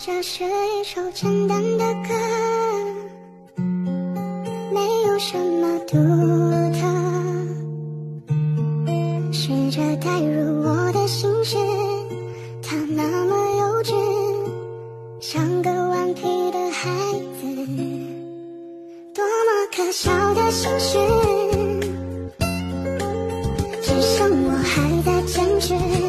这是一首简单的歌没有什么独特试着代入我的心事它那么幼稚像个顽皮的孩子多么可笑的心事只剩我还在坚持。